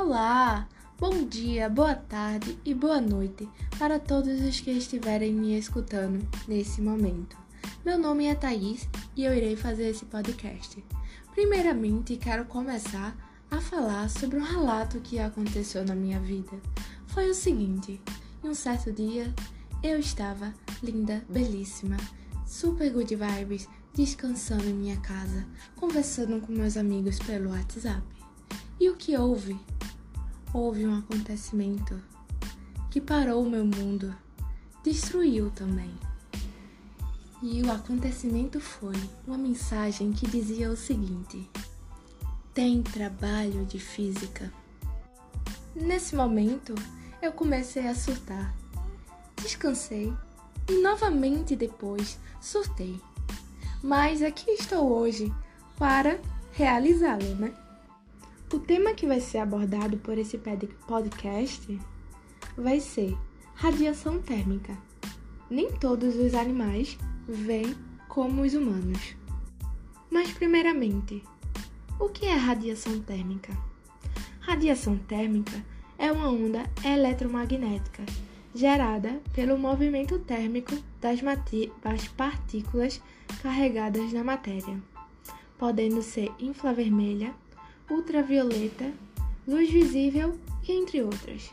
Olá! Bom dia, boa tarde e boa noite para todos os que estiverem me escutando nesse momento. Meu nome é Thaís e eu irei fazer esse podcast. Primeiramente, quero começar a falar sobre um relato que aconteceu na minha vida. Foi o seguinte: em um certo dia, eu estava linda, belíssima, super good vibes, descansando em minha casa, conversando com meus amigos pelo WhatsApp. E o que houve? Houve um acontecimento que parou o meu mundo, destruiu também. E o acontecimento foi uma mensagem que dizia o seguinte: tem trabalho de física. Nesse momento, eu comecei a surtar. Descansei e novamente depois surtei. Mas aqui estou hoje para realizá-lo, né? O tema que vai ser abordado por esse podcast vai ser radiação térmica. Nem todos os animais veem como os humanos. Mas, primeiramente, o que é radiação térmica? Radiação térmica é uma onda eletromagnética gerada pelo movimento térmico das, das partículas carregadas na matéria, podendo ser infravermelha ultravioleta, luz visível e entre outras.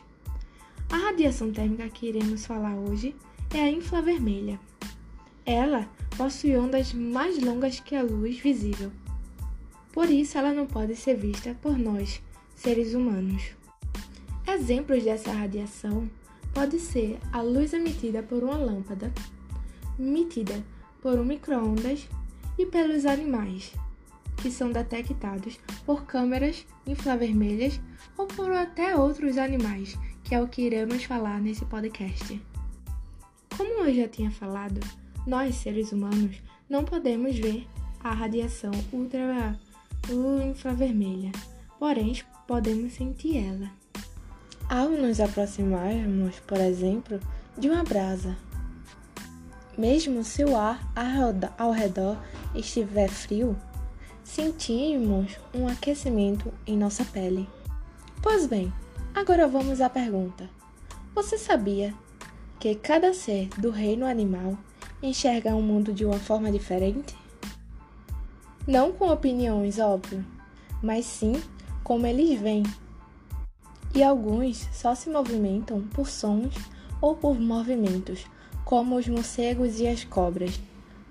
A radiação térmica que iremos falar hoje é a infravermelha. Ela possui ondas mais longas que a luz visível. Por isso, ela não pode ser vista por nós, seres humanos. Exemplos dessa radiação pode ser a luz emitida por uma lâmpada, emitida por um microondas e pelos animais, que são detectados por câmeras infravermelhas ou por até outros animais, que é o que iremos falar nesse podcast. Como eu já tinha falado, nós seres humanos não podemos ver a radiação ultra infravermelha, porém podemos sentir ela. Ao nos aproximarmos, por exemplo, de uma brasa, mesmo se o ar ao redor estiver frio, sentimos um aquecimento em nossa pele. Pois bem, agora vamos à pergunta: Você sabia que cada ser do reino animal enxerga o um mundo de uma forma diferente? Não com opiniões, óbvio, mas sim como eles veem. E alguns só se movimentam por sons ou por movimentos, como os morcegos e as cobras.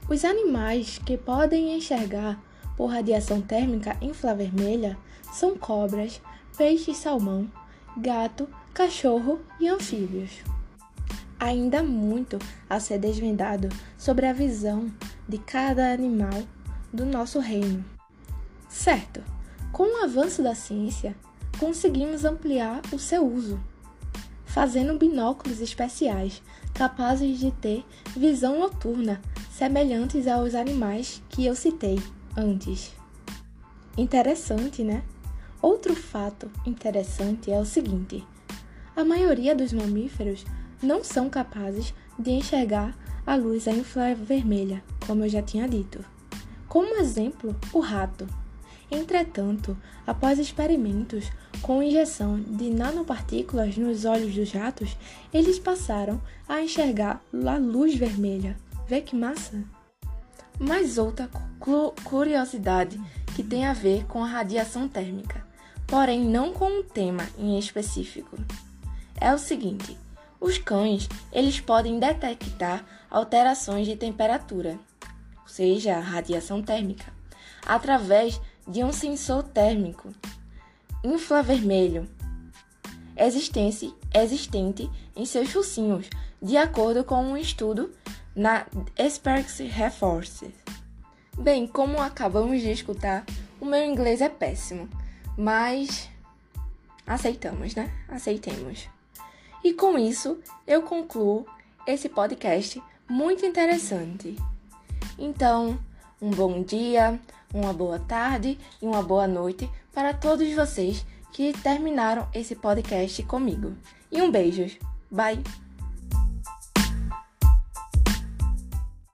Os animais que podem enxergar por radiação térmica infravermelha são cobras, peixes-salmão, gato, cachorro e anfíbios. Ainda muito a ser desvendado sobre a visão de cada animal do nosso reino. Certo, com o avanço da ciência, conseguimos ampliar o seu uso, fazendo binóculos especiais capazes de ter visão noturna, semelhantes aos animais que eu citei antes. Interessante, né? Outro fato interessante é o seguinte: a maioria dos mamíferos não são capazes de enxergar a luz infravermelha, como eu já tinha dito. Como exemplo, o rato. Entretanto, após experimentos com injeção de nanopartículas nos olhos dos ratos, eles passaram a enxergar a luz vermelha. Vê que massa! Mais outra curiosidade que tem a ver com a radiação térmica, porém não com um tema em específico. É o seguinte: os cães eles podem detectar alterações de temperatura, ou seja, radiação térmica, através de um sensor térmico infravermelho existente em seus focinhos, de acordo com um estudo na Sparks Reforce. Bem, como acabamos de escutar, o meu inglês é péssimo, mas aceitamos, né? Aceitemos. E com isso, eu concluo esse podcast muito interessante. Então, um bom dia, uma boa tarde e uma boa noite para todos vocês que terminaram esse podcast comigo. E um beijo. Bye!